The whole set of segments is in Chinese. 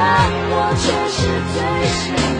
让我却是最深，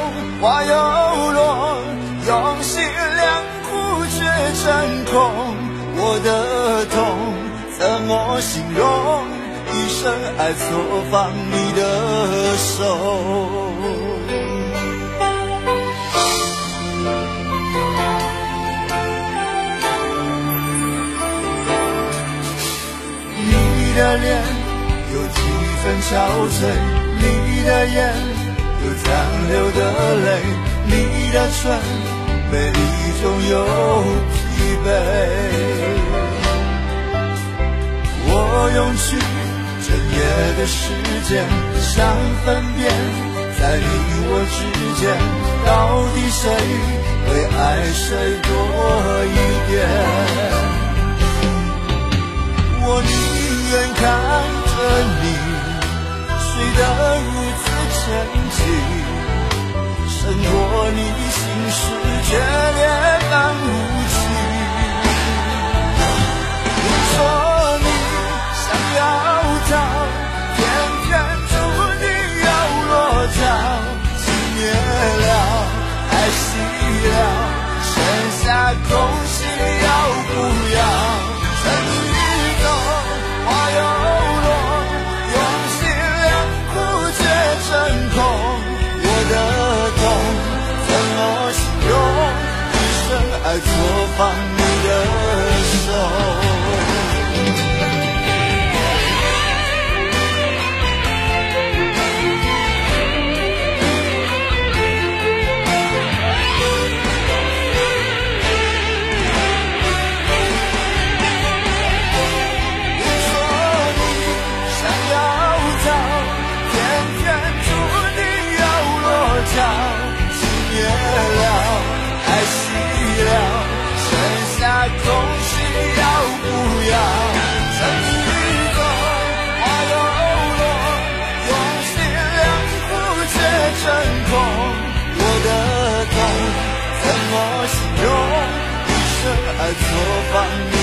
花又落，用心良苦却成空。我的痛怎么形容？一生爱错放你的手。你的脸有几分憔悴，你的眼有残留的泪，你的唇美丽中有疲惫。我用去整夜的时间，想分辨，在你我之间，到底谁会爱谁多一点？我宁愿看着你睡得如此沉静，胜过你心事决裂般无放爱错放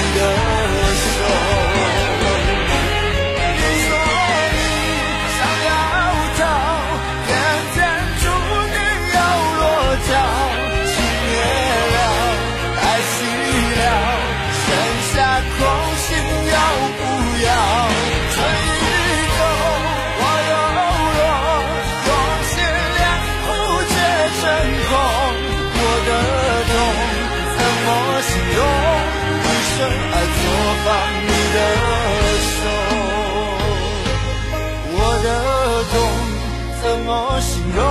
怎么形容？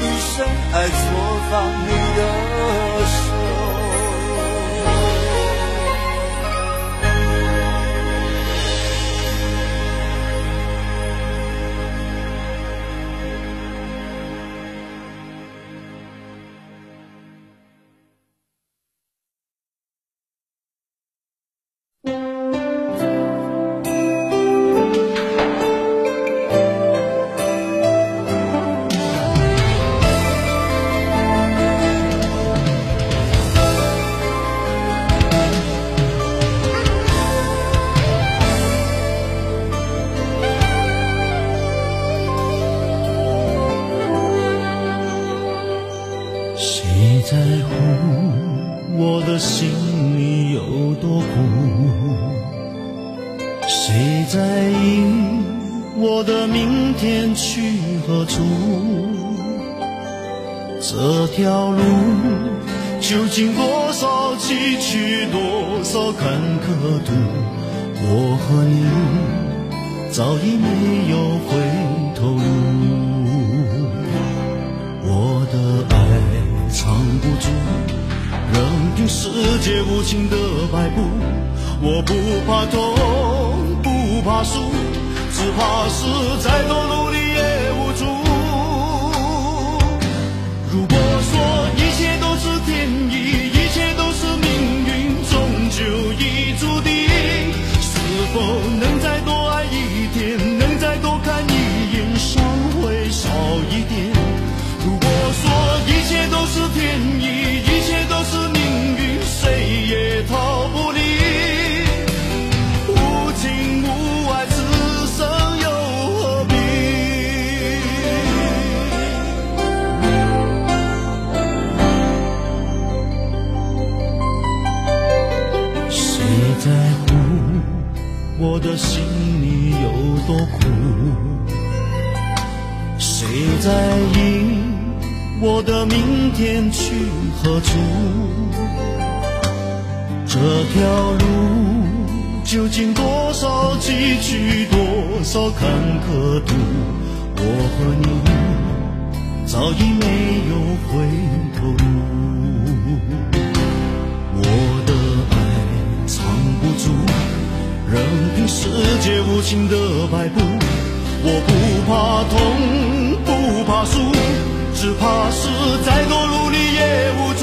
一生爱错放你的有多苦？谁在意我的明天去何处？这条路究竟多少崎岖，多少坎坷途？我和你早已没有回头路。我的爱藏不住，任凭世界无情的摆布。我不怕痛，不怕输，只怕是再多路明天去何处？这条路究竟多少崎岖，多少坎坷途？我和你早已没有回头路。我的爱藏不住，任凭世界无情的摆布。我不怕痛，不怕输，只怕是再多努力也无。